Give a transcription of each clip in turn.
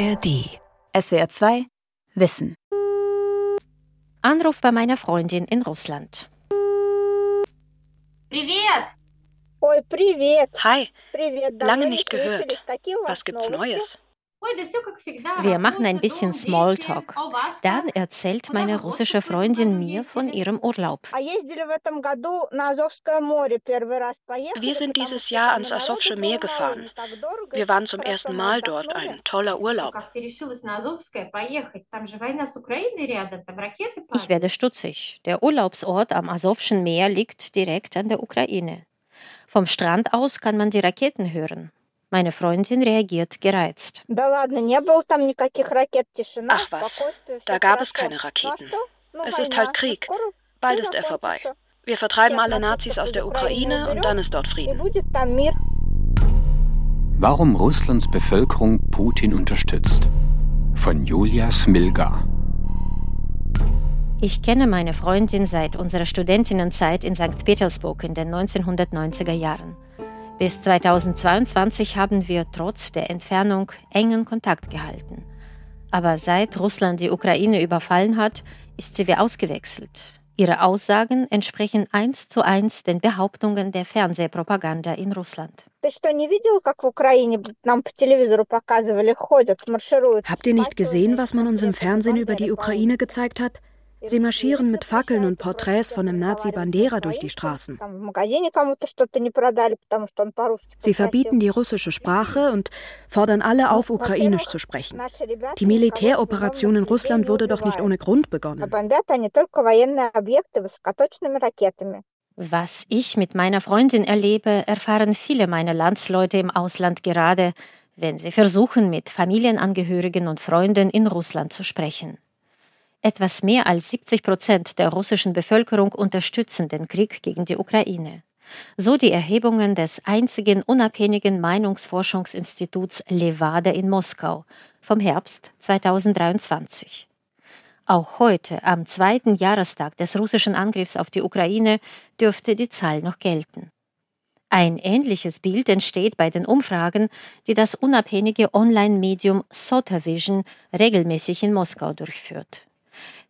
ARD. SWR 2 Wissen. Anruf bei meiner Freundin in Russland. Привет! Ой, привет! Hi, Привет, давно lange не nicht gehört. слышались. Какие у вас Was gibt's новости? Neues? Wir machen ein bisschen Smalltalk. Dann erzählt meine russische Freundin mir von ihrem Urlaub. Wir sind dieses Jahr ans Asowsche Meer gefahren. Wir waren zum ersten Mal dort. Ein toller Urlaub. Ich werde stutzig. Der Urlaubsort am Asowschen Meer liegt direkt an der Ukraine. Vom Strand aus kann man die Raketen hören. Meine Freundin reagiert gereizt. Ach was, da gab es keine Raketen. Es ist halt Krieg. Bald ist er vorbei. Wir vertreiben alle Nazis aus der Ukraine und dann ist dort Frieden. Warum Russlands Bevölkerung Putin unterstützt. Von Julia Smilga. Ich kenne meine Freundin seit unserer Studentinnenzeit in St. Petersburg in den 1990er Jahren. Bis 2022 haben wir trotz der Entfernung engen Kontakt gehalten. Aber seit Russland die Ukraine überfallen hat, ist sie wie ausgewechselt. Ihre Aussagen entsprechen eins zu eins den Behauptungen der Fernsehpropaganda in Russland. Habt ihr nicht gesehen, was man uns im Fernsehen über die Ukraine gezeigt hat? Sie marschieren mit Fackeln und Porträts von einem Nazi Bandera durch die Straßen. Sie verbieten die russische Sprache und fordern alle auf, ukrainisch zu sprechen. Die Militäroperation in Russland wurde doch nicht ohne Grund begonnen. Was ich mit meiner Freundin erlebe, erfahren viele meiner Landsleute im Ausland gerade, wenn sie versuchen, mit Familienangehörigen und Freunden in Russland zu sprechen. Etwas mehr als 70 Prozent der russischen Bevölkerung unterstützen den Krieg gegen die Ukraine. So die Erhebungen des einzigen unabhängigen Meinungsforschungsinstituts Levada in Moskau vom Herbst 2023. Auch heute, am zweiten Jahrestag des russischen Angriffs auf die Ukraine, dürfte die Zahl noch gelten. Ein ähnliches Bild entsteht bei den Umfragen, die das unabhängige Online-Medium Sotavision regelmäßig in Moskau durchführt.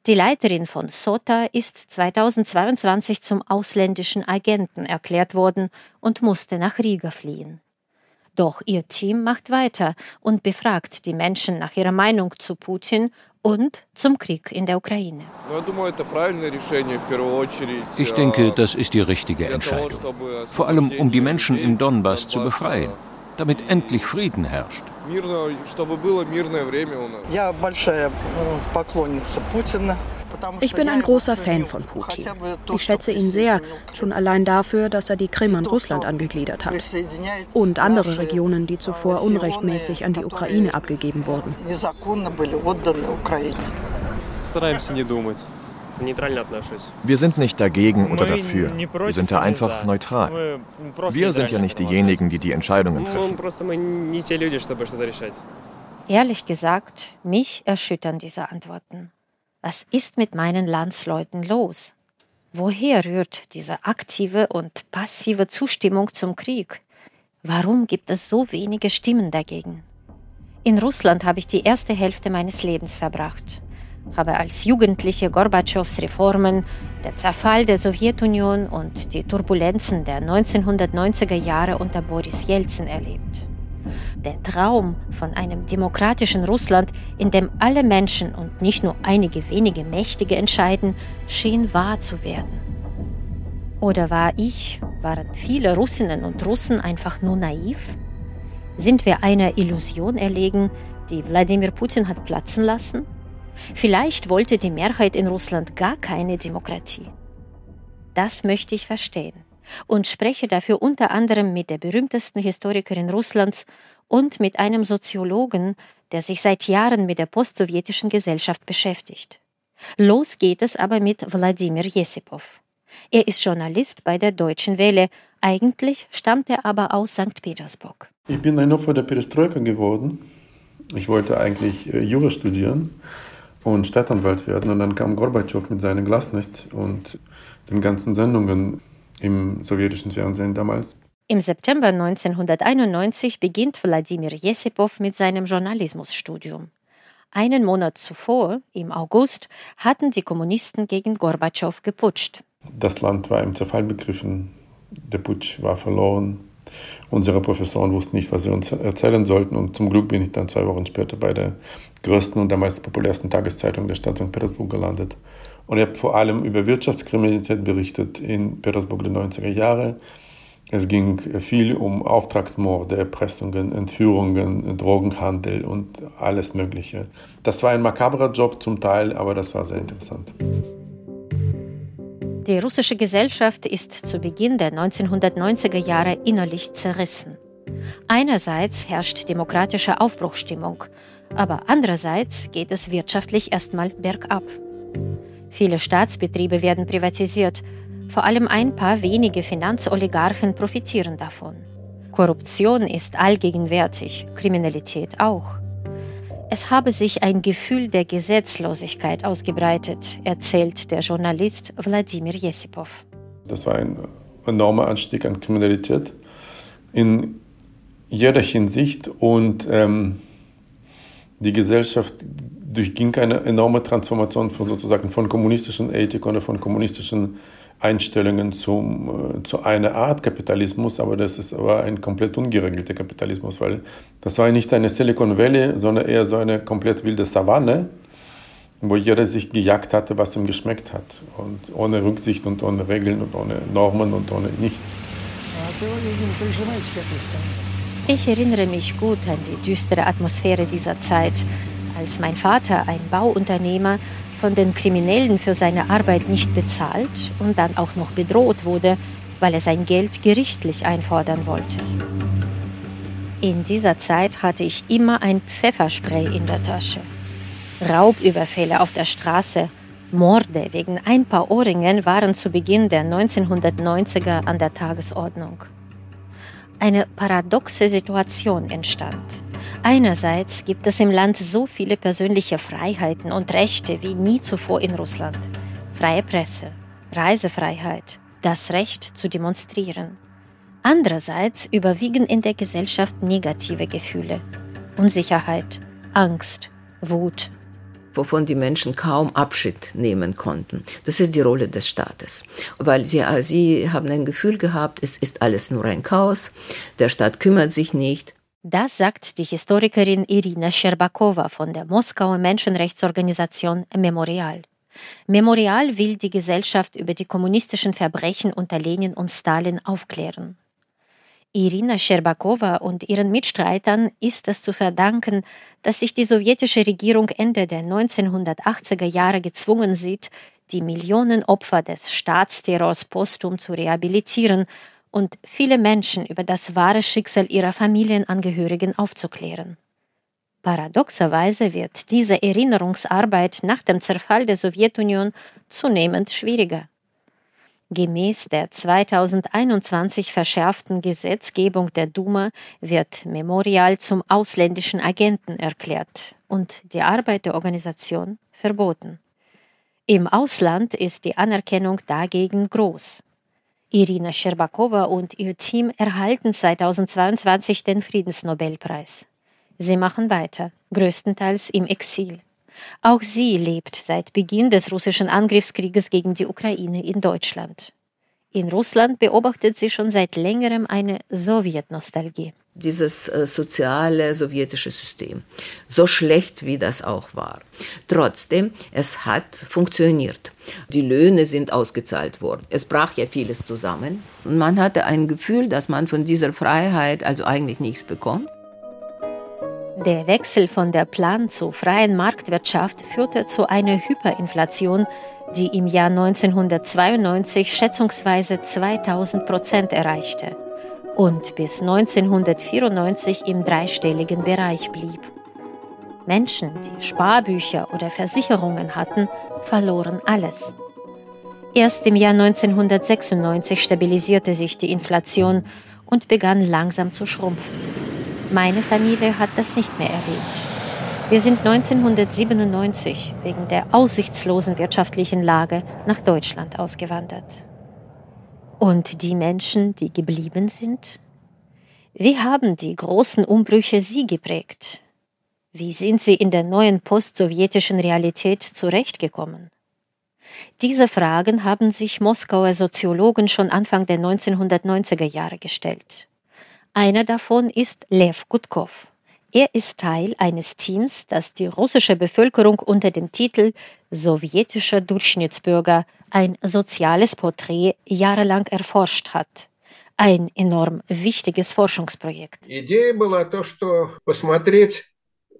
Die Leiterin von SOTA ist 2022 zum ausländischen Agenten erklärt worden und musste nach Riga fliehen. Doch ihr Team macht weiter und befragt die Menschen nach ihrer Meinung zu Putin und zum Krieg in der Ukraine. Ich denke, das ist die richtige Entscheidung. Vor allem, um die Menschen im Donbass zu befreien, damit endlich Frieden herrscht. Ich bin ein großer Fan von Putin. Ich schätze ihn sehr, schon allein dafür, dass er die Krim an Russland angegliedert hat und andere Regionen, die zuvor unrechtmäßig an die Ukraine abgegeben wurden. Wir sind nicht dagegen oder dafür. Wir sind da einfach neutral. Wir sind ja nicht diejenigen, die die Entscheidungen treffen. Ehrlich gesagt, mich erschüttern diese Antworten. Was ist mit meinen Landsleuten los? Woher rührt diese aktive und passive Zustimmung zum Krieg? Warum gibt es so wenige Stimmen dagegen? In Russland habe ich die erste Hälfte meines Lebens verbracht habe als Jugendliche Gorbatschows Reformen, den Zerfall der Sowjetunion und die Turbulenzen der 1990er Jahre unter Boris Jelzin erlebt. Der Traum von einem demokratischen Russland, in dem alle Menschen und nicht nur einige wenige Mächtige entscheiden, schien wahr zu werden. Oder war ich, waren viele Russinnen und Russen einfach nur naiv? Sind wir einer Illusion erlegen, die Wladimir Putin hat platzen lassen? Vielleicht wollte die Mehrheit in Russland gar keine Demokratie. Das möchte ich verstehen und spreche dafür unter anderem mit der berühmtesten Historikerin Russlands und mit einem Soziologen, der sich seit Jahren mit der postsowjetischen Gesellschaft beschäftigt. Los geht es aber mit Wladimir Jesipov. Er ist Journalist bei der Deutschen Welle. Eigentlich stammt er aber aus St. Petersburg. Ich bin ein Opfer der Perestroika geworden. Ich wollte eigentlich äh, Jura studieren und Stadtanwalt werden. Und dann kam Gorbatschow mit seiner Glasnost und den ganzen Sendungen im sowjetischen Fernsehen damals. Im September 1991 beginnt Wladimir Jesipow mit seinem Journalismusstudium. Einen Monat zuvor, im August, hatten die Kommunisten gegen Gorbatschow geputscht. Das Land war im Zerfall begriffen, der Putsch war verloren. Unsere Professoren wussten nicht, was sie uns erzählen sollten. Und zum Glück bin ich dann zwei Wochen später bei der größten und meist populärsten Tageszeitung der Stadt St. Petersburg gelandet. Und ich habe vor allem über Wirtschaftskriminalität berichtet in Petersburg der 90er Jahre. Es ging viel um Auftragsmorde, Erpressungen, Entführungen, Drogenhandel und alles Mögliche. Das war ein makabrer Job zum Teil, aber das war sehr interessant. Die russische Gesellschaft ist zu Beginn der 1990er Jahre innerlich zerrissen. Einerseits herrscht demokratische Aufbruchstimmung, aber andererseits geht es wirtschaftlich erstmal bergab. Viele Staatsbetriebe werden privatisiert, vor allem ein paar wenige Finanzoligarchen profitieren davon. Korruption ist allgegenwärtig, Kriminalität auch. Es habe sich ein Gefühl der Gesetzlosigkeit ausgebreitet, erzählt der Journalist Wladimir Jesipow. Das war ein enormer Anstieg an Kriminalität in jeder Hinsicht und ähm, die Gesellschaft durchging eine enorme Transformation von sozusagen von kommunistischen Ethik oder von kommunistischen Einstellungen zum, äh, zu einer Art Kapitalismus, aber das ist aber ein komplett ungeregelter Kapitalismus, weil das war nicht eine Silicon Valley, sondern eher so eine komplett wilde Savanne, wo jeder sich gejagt hatte, was ihm geschmeckt hat. Und ohne Rücksicht und ohne Regeln und ohne Normen und ohne nichts. Ich erinnere mich gut an die düstere Atmosphäre dieser Zeit, als mein Vater, ein Bauunternehmer, von den Kriminellen für seine Arbeit nicht bezahlt und dann auch noch bedroht wurde, weil er sein Geld gerichtlich einfordern wollte. In dieser Zeit hatte ich immer ein Pfefferspray in der Tasche. Raubüberfälle auf der Straße, Morde wegen ein paar Ohrringen waren zu Beginn der 1990er an der Tagesordnung. Eine paradoxe Situation entstand. Einerseits gibt es im Land so viele persönliche Freiheiten und Rechte wie nie zuvor in Russland. Freie Presse, Reisefreiheit, das Recht zu demonstrieren. Andererseits überwiegen in der Gesellschaft negative Gefühle. Unsicherheit, Angst, Wut. Wovon die Menschen kaum Abschied nehmen konnten. Das ist die Rolle des Staates. Weil sie, sie haben ein Gefühl gehabt, es ist alles nur ein Chaos, der Staat kümmert sich nicht, das sagt die Historikerin Irina Scherbakowa von der Moskauer Menschenrechtsorganisation Memorial. Memorial will die Gesellschaft über die kommunistischen Verbrechen unter Lenin und Stalin aufklären. Irina Scherbakowa und ihren Mitstreitern ist es zu verdanken, dass sich die sowjetische Regierung Ende der 1980er Jahre gezwungen sieht, die Millionen Opfer des Staatsterrors postum zu rehabilitieren und viele Menschen über das wahre Schicksal ihrer Familienangehörigen aufzuklären. Paradoxerweise wird diese Erinnerungsarbeit nach dem Zerfall der Sowjetunion zunehmend schwieriger. Gemäß der 2021 verschärften Gesetzgebung der Duma wird Memorial zum ausländischen Agenten erklärt und die Arbeit der Organisation verboten. Im Ausland ist die Anerkennung dagegen groß. Irina Scherbakowa und ihr Team erhalten 2022 den Friedensnobelpreis. Sie machen weiter, größtenteils im Exil. Auch sie lebt seit Beginn des russischen Angriffskrieges gegen die Ukraine in Deutschland. In Russland beobachtet sie schon seit längerem eine Sowjetnostalgie dieses äh, soziale sowjetische System, so schlecht wie das auch war. Trotzdem, es hat funktioniert. Die Löhne sind ausgezahlt worden. Es brach ja vieles zusammen. Und man hatte ein Gefühl, dass man von dieser Freiheit also eigentlich nichts bekommt. Der Wechsel von der Plan zur freien Marktwirtschaft führte zu einer Hyperinflation, die im Jahr 1992 schätzungsweise 2000 Prozent erreichte und bis 1994 im dreistelligen Bereich blieb. Menschen, die Sparbücher oder Versicherungen hatten, verloren alles. Erst im Jahr 1996 stabilisierte sich die Inflation und begann langsam zu schrumpfen. Meine Familie hat das nicht mehr erlebt. Wir sind 1997 wegen der aussichtslosen wirtschaftlichen Lage nach Deutschland ausgewandert. Und die Menschen, die geblieben sind? Wie haben die großen Umbrüche sie geprägt? Wie sind sie in der neuen postsowjetischen Realität zurechtgekommen? Diese Fragen haben sich Moskauer Soziologen schon Anfang der 1990er Jahre gestellt. Einer davon ist Lev Gutkov. Er ist Teil eines Teams, das die russische Bevölkerung unter dem Titel Sowjetischer Durchschnittsbürger ein soziales Porträt jahrelang erforscht hat. Ein enorm wichtiges Forschungsprojekt.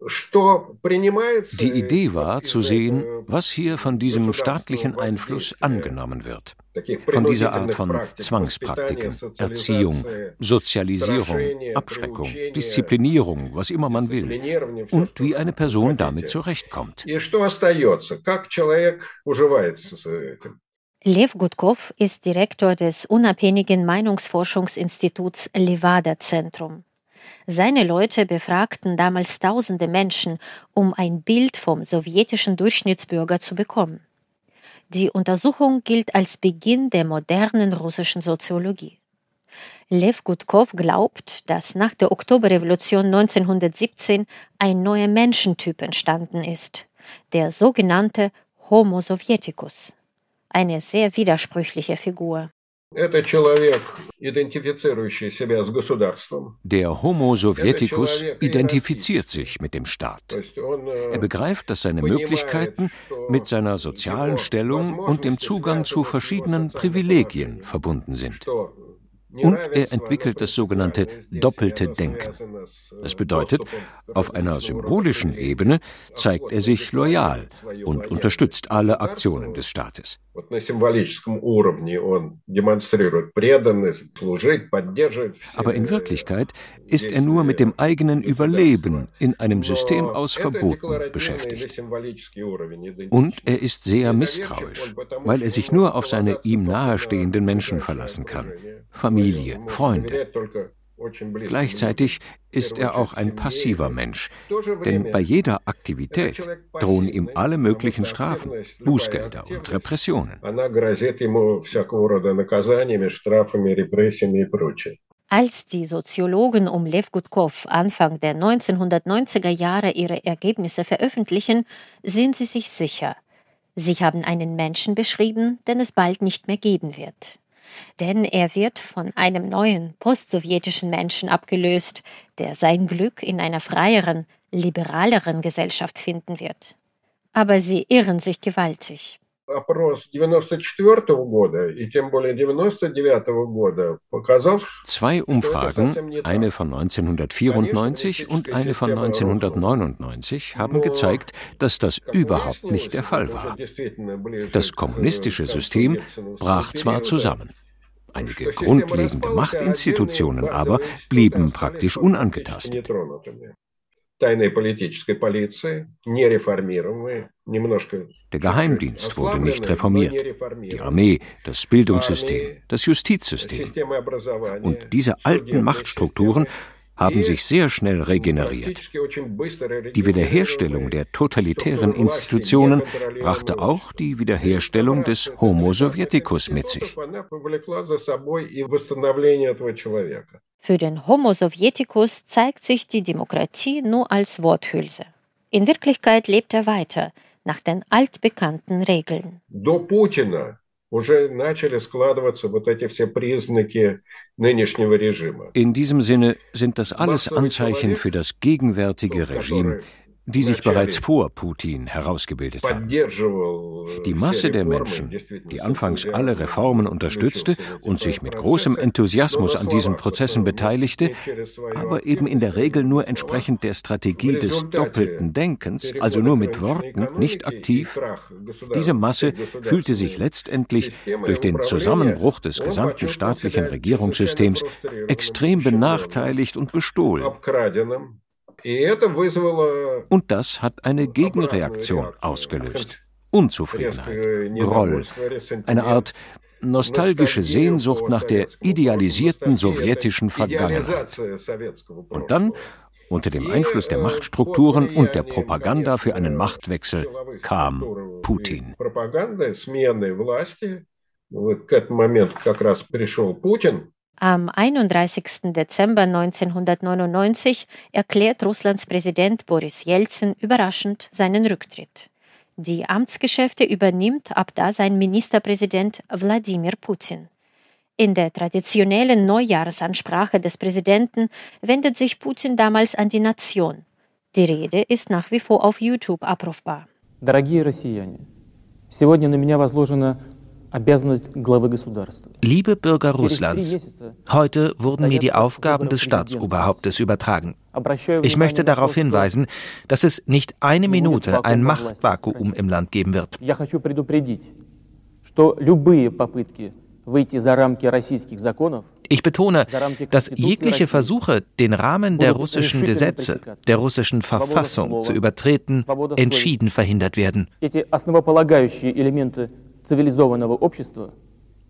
Die Idee war zu sehen, was hier von diesem staatlichen Einfluss angenommen wird, von dieser Art von Zwangspraktiken, Erziehung, Sozialisierung, Abschreckung, Disziplinierung, was immer man will, und wie eine Person damit zurechtkommt. Lev Gutkov ist Direktor des unabhängigen Meinungsforschungsinstituts Levada Zentrum. Seine Leute befragten damals tausende Menschen, um ein Bild vom sowjetischen Durchschnittsbürger zu bekommen. Die Untersuchung gilt als Beginn der modernen russischen Soziologie. Lev Gutkov glaubt, dass nach der Oktoberrevolution 1917 ein neuer Menschentyp entstanden ist, der sogenannte Homo Sovieticus. Eine sehr widersprüchliche Figur. Der Homo Sowjeticus identifiziert sich mit dem Staat. Er begreift, dass seine Möglichkeiten mit seiner sozialen Stellung und dem Zugang zu verschiedenen Privilegien verbunden sind. Und er entwickelt das sogenannte doppelte Denken. Das bedeutet, auf einer symbolischen Ebene zeigt er sich loyal und unterstützt alle Aktionen des Staates. Aber in Wirklichkeit ist er nur mit dem eigenen Überleben in einem System aus Verboten beschäftigt. Und er ist sehr misstrauisch, weil er sich nur auf seine ihm nahestehenden Menschen verlassen kann. Familie, Freunde. Gleichzeitig ist er auch ein passiver Mensch, denn bei jeder Aktivität drohen ihm alle möglichen Strafen, Bußgelder und Repressionen. Als die Soziologen um Lev Gutkov Anfang der 1990er Jahre ihre Ergebnisse veröffentlichen, sind sie sich sicher. Sie haben einen Menschen beschrieben, den es bald nicht mehr geben wird denn er wird von einem neuen postsowjetischen Menschen abgelöst, der sein Glück in einer freieren, liberaleren Gesellschaft finden wird. Aber sie irren sich gewaltig. Zwei Umfragen, eine von 1994 und eine von 1999, haben gezeigt, dass das überhaupt nicht der Fall war. Das kommunistische System brach zwar zusammen. Einige grundlegende Machtinstitutionen aber blieben praktisch unangetastet. Der Geheimdienst wurde nicht reformiert, die Armee, das Bildungssystem, das Justizsystem. Und diese alten Machtstrukturen haben sich sehr schnell regeneriert. Die Wiederherstellung der totalitären Institutionen brachte auch die Wiederherstellung des Homo Sovieticus mit sich. Für den Homo Sovieticus zeigt sich die Demokratie nur als Worthülse. In Wirklichkeit lebt er weiter nach den altbekannten Regeln. До Путина уже начали складываться вот эти все признаки in diesem Sinne sind das alles Anzeichen für das gegenwärtige Regime, die sich bereits vor Putin herausgebildet haben. Die Masse der Menschen, die anfangs alle Reformen unterstützte und sich mit großem Enthusiasmus an diesen Prozessen beteiligte, aber eben in der Regel nur entsprechend der Strategie des doppelten Denkens, also nur mit Worten, nicht aktiv, diese Masse fühlte sich letztendlich durch den Zusammenbruch des gesamten staatlichen Regierungssystems extrem benachteiligt und bestohlen. Und das hat eine Gegenreaktion ausgelöst. Unzufriedenheit, Groll, eine Art nostalgische Sehnsucht nach der idealisierten sowjetischen Vergangenheit. Und dann, unter dem Einfluss der Machtstrukturen und der Propaganda für einen Machtwechsel, kam Putin. Am 31. Dezember 1999 erklärt Russlands Präsident Boris Jelzin überraschend seinen Rücktritt. Die Amtsgeschäfte übernimmt ab da sein Ministerpräsident Wladimir Putin. In der traditionellen Neujahrsansprache des Präsidenten wendet sich Putin damals an die Nation. Die Rede ist nach wie vor auf YouTube abrufbar. Дорогие россияне, сегодня на меня возложена Liebe Bürger Russlands, heute wurden mir die Aufgaben des Staatsoberhauptes übertragen. Ich möchte darauf hinweisen, dass es nicht eine Minute ein Machtvakuum im Land geben wird. Ich betone, dass jegliche Versuche, den Rahmen der russischen Gesetze, der russischen Verfassung zu übertreten, entschieden verhindert werden цивилизованного общества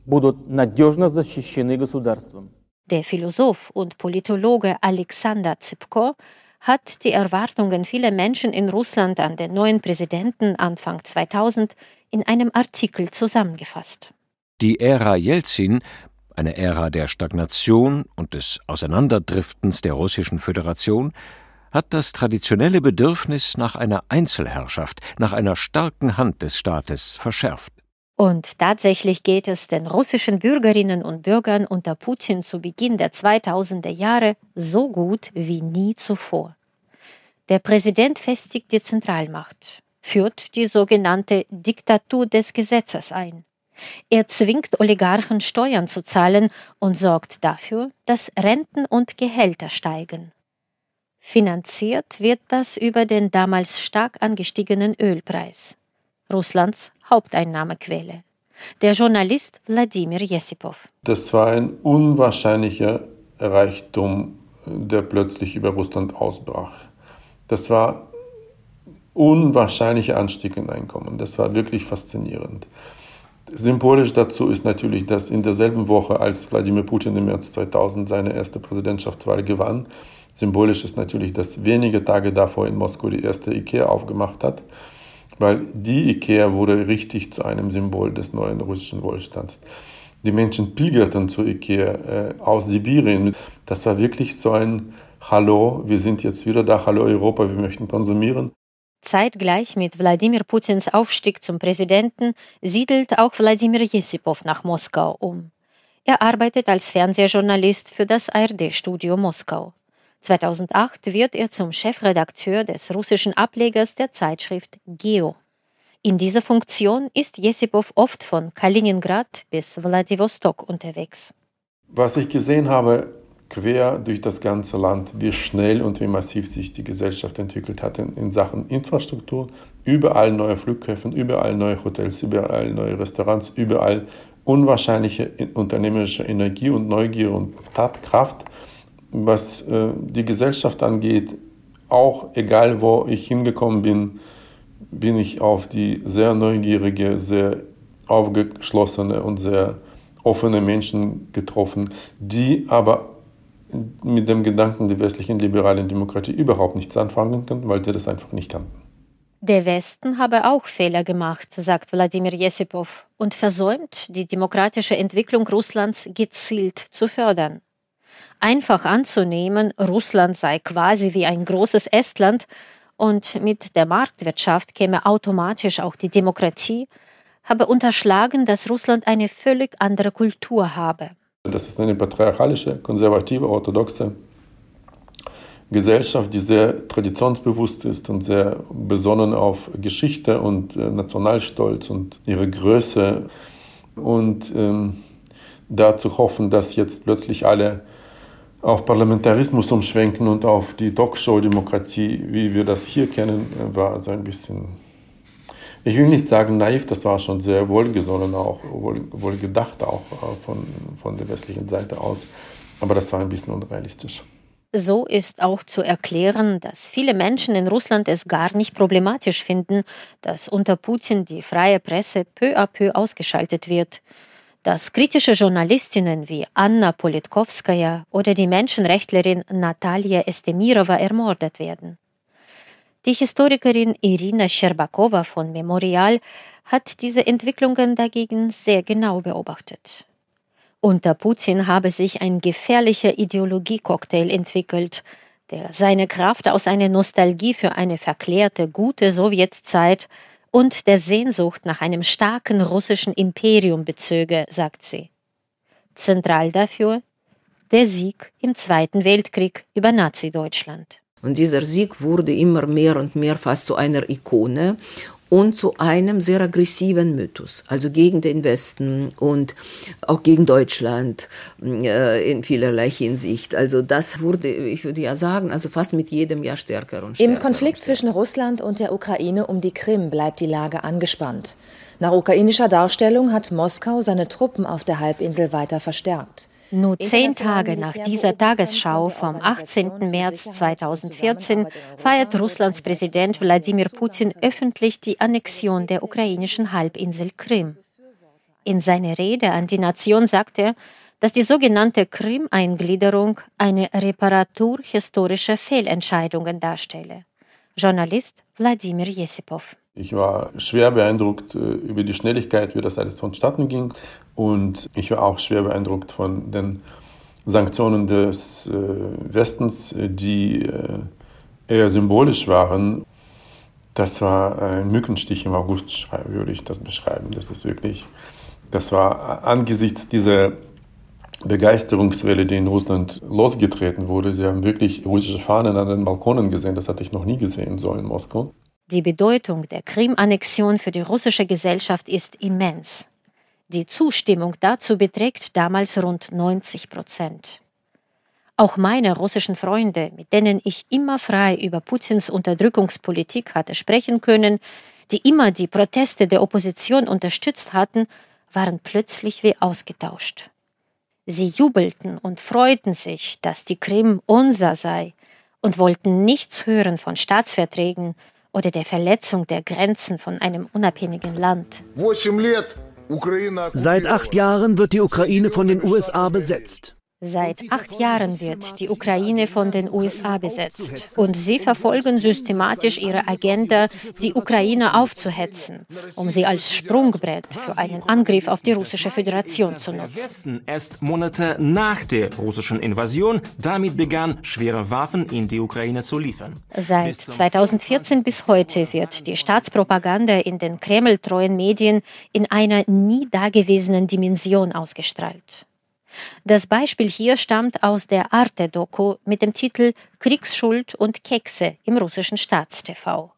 будут надежно защищены государством. Der Philosoph und Politologe Alexander Zipko hat die Erwartungen vieler Menschen in Russland an den neuen Präsidenten Anfang 2000 in einem Artikel zusammengefasst. Die Ära Jelzin, eine Ära der Stagnation und des Auseinanderdriftens der Russischen Föderation, hat das traditionelle Bedürfnis nach einer Einzelherrschaft, nach einer starken Hand des Staates verschärft. Und tatsächlich geht es den russischen Bürgerinnen und Bürgern unter Putin zu Beginn der 2000er Jahre so gut wie nie zuvor. Der Präsident festigt die Zentralmacht, führt die sogenannte Diktatur des Gesetzes ein. Er zwingt Oligarchen Steuern zu zahlen und sorgt dafür, dass Renten und Gehälter steigen. Finanziert wird das über den damals stark angestiegenen Ölpreis. Russlands Haupteinnahmequelle. Der Journalist Wladimir Jesipov. Das war ein unwahrscheinlicher Reichtum, der plötzlich über Russland ausbrach. Das war unwahrscheinlicher Anstieg in Einkommen. Das war wirklich faszinierend. Symbolisch dazu ist natürlich, dass in derselben Woche, als Wladimir Putin im März 2000 seine erste Präsidentschaftswahl gewann, symbolisch ist natürlich, dass wenige Tage davor in Moskau die erste IKEA aufgemacht hat weil die IKEA wurde richtig zu einem Symbol des neuen russischen Wohlstands. Die Menschen pilgerten zur IKEA äh, aus Sibirien. Das war wirklich so ein Hallo, wir sind jetzt wieder da, hallo Europa, wir möchten konsumieren. Zeitgleich mit Wladimir Putins Aufstieg zum Präsidenten siedelt auch Wladimir Jesipov nach Moskau um. Er arbeitet als Fernsehjournalist für das ARD-Studio Moskau. 2008 wird er zum Chefredakteur des russischen Ablegers der Zeitschrift Geo. In dieser Funktion ist Jesipov oft von Kaliningrad bis Wladiwostok unterwegs. Was ich gesehen habe, quer durch das ganze Land, wie schnell und wie massiv sich die Gesellschaft entwickelt hat in Sachen Infrastruktur, überall neue Flughäfen, überall neue Hotels, überall neue Restaurants, überall unwahrscheinliche unternehmerische Energie und Neugier und Tatkraft was äh, die Gesellschaft angeht, auch egal wo ich hingekommen bin, bin ich auf die sehr neugierige, sehr aufgeschlossene und sehr offene Menschen getroffen, die aber mit dem Gedanken der westlichen liberalen Demokratie überhaupt nichts anfangen können, weil sie das einfach nicht kannten. Der Westen habe auch Fehler gemacht, sagt Wladimir Jesipov, und versäumt, die demokratische Entwicklung Russlands gezielt zu fördern einfach anzunehmen, Russland sei quasi wie ein großes Estland und mit der Marktwirtschaft käme automatisch auch die Demokratie, habe unterschlagen, dass Russland eine völlig andere Kultur habe. Das ist eine patriarchalische, konservative, orthodoxe Gesellschaft, die sehr traditionsbewusst ist und sehr besonnen auf Geschichte und äh, Nationalstolz und ihre Größe. Und ähm, dazu hoffen, dass jetzt plötzlich alle auf Parlamentarismus umschwenken und auf die Talkshow-Demokratie, wie wir das hier kennen, war so ein bisschen, ich will nicht sagen naiv, das war schon sehr wohlgesonnen, auch wohl, wohlgedacht auch äh, von, von der westlichen Seite aus, aber das war ein bisschen unrealistisch. So ist auch zu erklären, dass viele Menschen in Russland es gar nicht problematisch finden, dass unter Putin die freie Presse peu à peu ausgeschaltet wird dass kritische Journalistinnen wie Anna Politkovskaya oder die Menschenrechtlerin Natalia Estemirova ermordet werden. Die Historikerin Irina Scherbakowa von Memorial hat diese Entwicklungen dagegen sehr genau beobachtet. Unter Putin habe sich ein gefährlicher Ideologiecocktail entwickelt, der seine Kraft aus einer Nostalgie für eine verklärte, gute Sowjetzeit und der Sehnsucht nach einem starken russischen Imperium bezöge, sagt sie. Zentral dafür der Sieg im Zweiten Weltkrieg über Nazi-Deutschland. Und dieser Sieg wurde immer mehr und mehr fast zu einer Ikone und zu einem sehr aggressiven Mythos, also gegen den Westen und auch gegen Deutschland äh, in vielerlei Hinsicht. Also das wurde, ich würde ja sagen, also fast mit jedem Jahr stärker und stärker. Im Konflikt zwischen Russland und der Ukraine um die Krim bleibt die Lage angespannt. Nach ukrainischer Darstellung hat Moskau seine Truppen auf der Halbinsel weiter verstärkt. Nur zehn Tage nach dieser Tagesschau vom 18. März 2014 feiert Russlands Präsident Wladimir Putin öffentlich die Annexion der ukrainischen Halbinsel Krim. In seiner Rede an die Nation sagt er, dass die sogenannte Krim-Eingliederung eine Reparatur historischer Fehlentscheidungen darstelle. Journalist Wladimir Jesipov. Ich war schwer beeindruckt äh, über die Schnelligkeit, wie das alles vonstatten ging. Und ich war auch schwer beeindruckt von den Sanktionen des äh, Westens, die äh, eher symbolisch waren. Das war ein Mückenstich im August, würde ich das beschreiben. Das ist wirklich, das war angesichts dieser Begeisterungswelle, die in Russland losgetreten wurde. Sie haben wirklich russische Fahnen an den Balkonen gesehen. Das hatte ich noch nie gesehen, so in Moskau. Die Bedeutung der Krim-Annexion für die russische Gesellschaft ist immens. Die Zustimmung dazu beträgt damals rund 90 Prozent. Auch meine russischen Freunde, mit denen ich immer frei über Putins Unterdrückungspolitik hatte sprechen können, die immer die Proteste der Opposition unterstützt hatten, waren plötzlich wie ausgetauscht. Sie jubelten und freuten sich, dass die Krim unser sei und wollten nichts hören von Staatsverträgen oder der Verletzung der Grenzen von einem unabhängigen Land. Seit acht Jahren wird die Ukraine von den USA besetzt. Seit acht Jahren wird die Ukraine von den USA besetzt und sie verfolgen systematisch ihre Agenda, die Ukraine aufzuhetzen, um sie als Sprungbrett für einen Angriff auf die russische Föderation zu nutzen. Erst Monate nach der russischen Invasion damit begann, schwere Waffen in die Ukraine zu liefern. Seit 2014 bis heute wird die Staatspropaganda in den Kreml-treuen Medien in einer nie dagewesenen Dimension ausgestrahlt. Das Beispiel hier stammt aus der Arte-Doku mit dem Titel Kriegsschuld und Kekse im russischen Staatstv.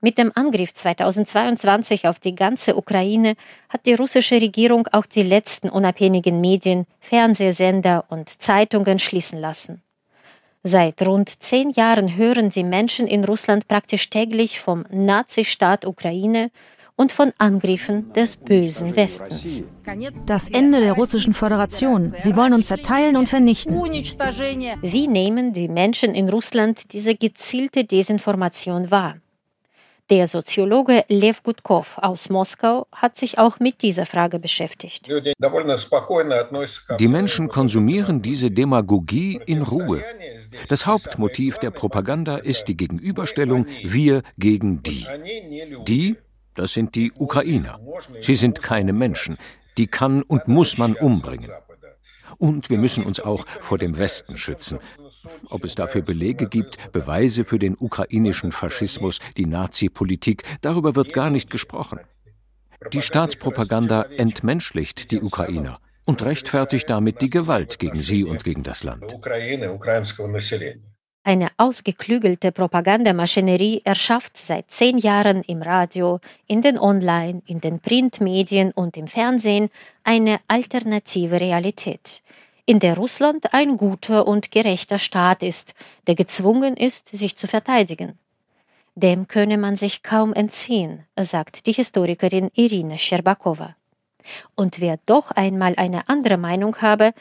Mit dem Angriff 2022 auf die ganze Ukraine hat die russische Regierung auch die letzten unabhängigen Medien, Fernsehsender und Zeitungen schließen lassen. Seit rund zehn Jahren hören die Menschen in Russland praktisch täglich vom Nazistaat Ukraine und von Angriffen des bösen Westens. Das Ende der russischen Föderation. Sie wollen uns zerteilen und vernichten. Wie nehmen die Menschen in Russland diese gezielte Desinformation wahr? Der Soziologe Lev Gutkov aus Moskau hat sich auch mit dieser Frage beschäftigt. Die Menschen konsumieren diese Demagogie in Ruhe. Das Hauptmotiv der Propaganda ist die Gegenüberstellung wir gegen die. Die das sind die Ukrainer. Sie sind keine Menschen. Die kann und muss man umbringen. Und wir müssen uns auch vor dem Westen schützen. Ob es dafür Belege gibt, Beweise für den ukrainischen Faschismus, die Nazi-Politik, darüber wird gar nicht gesprochen. Die Staatspropaganda entmenschlicht die Ukrainer und rechtfertigt damit die Gewalt gegen sie und gegen das Land. Eine ausgeklügelte Propagandamaschinerie erschafft seit zehn Jahren im Radio, in den Online, in den Printmedien und im Fernsehen eine alternative Realität, in der Russland ein guter und gerechter Staat ist, der gezwungen ist, sich zu verteidigen. Dem könne man sich kaum entziehen, sagt die Historikerin Irina Scherbakowa. Und wer doch einmal eine andere Meinung habe,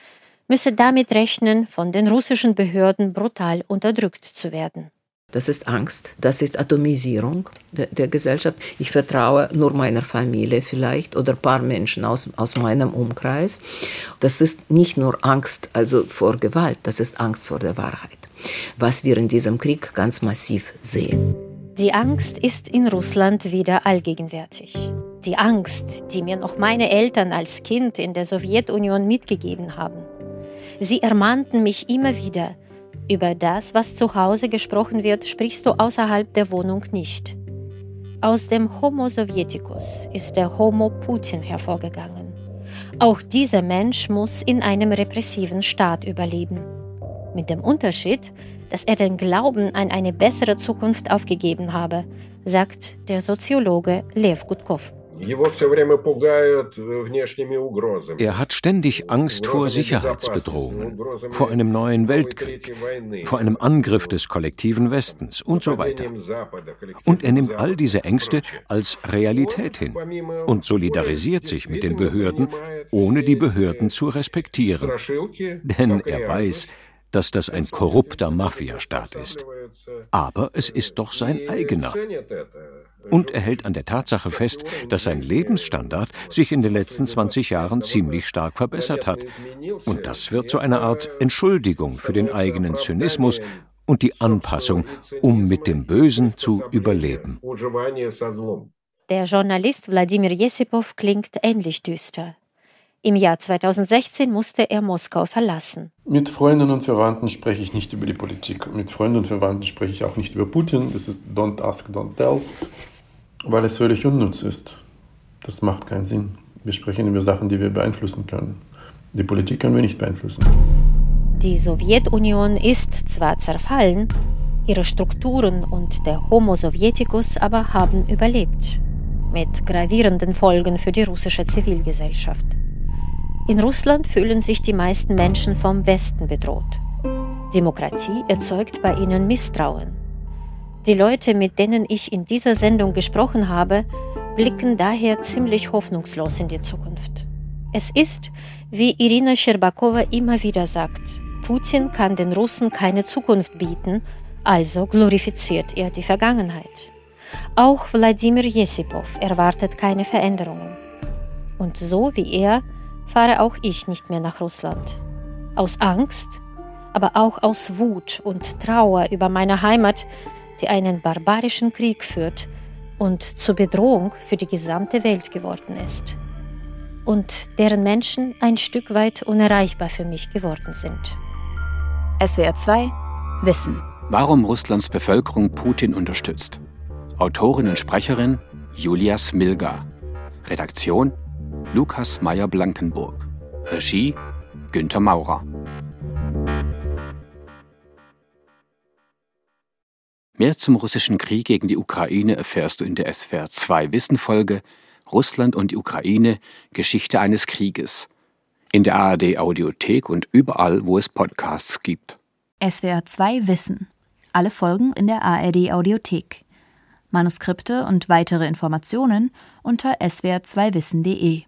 müsse damit rechnen, von den russischen Behörden brutal unterdrückt zu werden. Das ist Angst, das ist Atomisierung der, der, Gesellschaft. Ich vertraue nur meiner Familie vielleicht oder ein paar Menschen aus, aus meinem Umkreis. Das ist nicht nur Angst also vor Gewalt, das ist Angst vor der Wahrheit, was wir in diesem Krieg ganz massiv sehen. Die Angst ist in Russland wieder allgegenwärtig. Die Angst, die mir noch meine Eltern als Kind in der Sowjetunion mitgegeben haben. Sie ermahnten mich immer wieder, über das, was zu Hause gesprochen wird, sprichst du außerhalb der Wohnung nicht. Aus dem Homo Sovieticus ist der Homo Putin hervorgegangen. Auch dieser Mensch muss in einem repressiven Staat überleben. Mit dem Unterschied, dass er den Glauben an eine bessere Zukunft aufgegeben habe, sagt der Soziologe Lev Gutkov. Er hat ständig Angst vor Sicherheitsbedrohungen, vor einem neuen Weltkrieg, vor einem Angriff des kollektiven Westens und so weiter. Und er nimmt all diese Ängste als Realität hin und solidarisiert sich mit den Behörden, ohne die Behörden zu respektieren. Denn er weiß, dass das ein korrupter Mafiastaat ist. Aber es ist doch sein eigener. Und er hält an der Tatsache fest, dass sein Lebensstandard sich in den letzten 20 Jahren ziemlich stark verbessert hat. Und das wird zu einer Art Entschuldigung für den eigenen Zynismus und die Anpassung, um mit dem Bösen zu überleben. Der Journalist Wladimir Jesipov klingt ähnlich düster. Im Jahr 2016 musste er Moskau verlassen. Mit Freunden und Verwandten spreche ich nicht über die Politik. Mit Freunden und Verwandten spreche ich auch nicht über Putin. Das ist Don't ask, don't tell weil es völlig unnütz ist. Das macht keinen Sinn. Wir sprechen über Sachen, die wir beeinflussen können. Die Politik können wir nicht beeinflussen. Die Sowjetunion ist zwar zerfallen, ihre Strukturen und der Homo Sovieticus aber haben überlebt. Mit gravierenden Folgen für die russische Zivilgesellschaft. In Russland fühlen sich die meisten Menschen vom Westen bedroht. Demokratie erzeugt bei ihnen Misstrauen. Die Leute, mit denen ich in dieser Sendung gesprochen habe, blicken daher ziemlich hoffnungslos in die Zukunft. Es ist, wie Irina Scherbakowa immer wieder sagt, Putin kann den Russen keine Zukunft bieten, also glorifiziert er die Vergangenheit. Auch Wladimir Jesipov erwartet keine Veränderungen. Und so wie er fahre auch ich nicht mehr nach Russland. Aus Angst, aber auch aus Wut und Trauer über meine Heimat, die einen barbarischen Krieg führt und zur Bedrohung für die gesamte Welt geworden ist und deren Menschen ein Stück weit unerreichbar für mich geworden sind. SWR 2 Wissen. Warum Russlands Bevölkerung Putin unterstützt. Autorin und Sprecherin Julia Smilga. Redaktion Lukas Meyer-Blankenburg. Regie Günter Maurer. Mehr zum russischen Krieg gegen die Ukraine erfährst du in der SWR 2 Wissenfolge Russland und die Ukraine Geschichte eines Krieges. In der ARD Audiothek und überall, wo es Podcasts gibt. SWR 2 Wissen. Alle Folgen in der ARD Audiothek. Manuskripte und weitere Informationen unter swr2wissen.de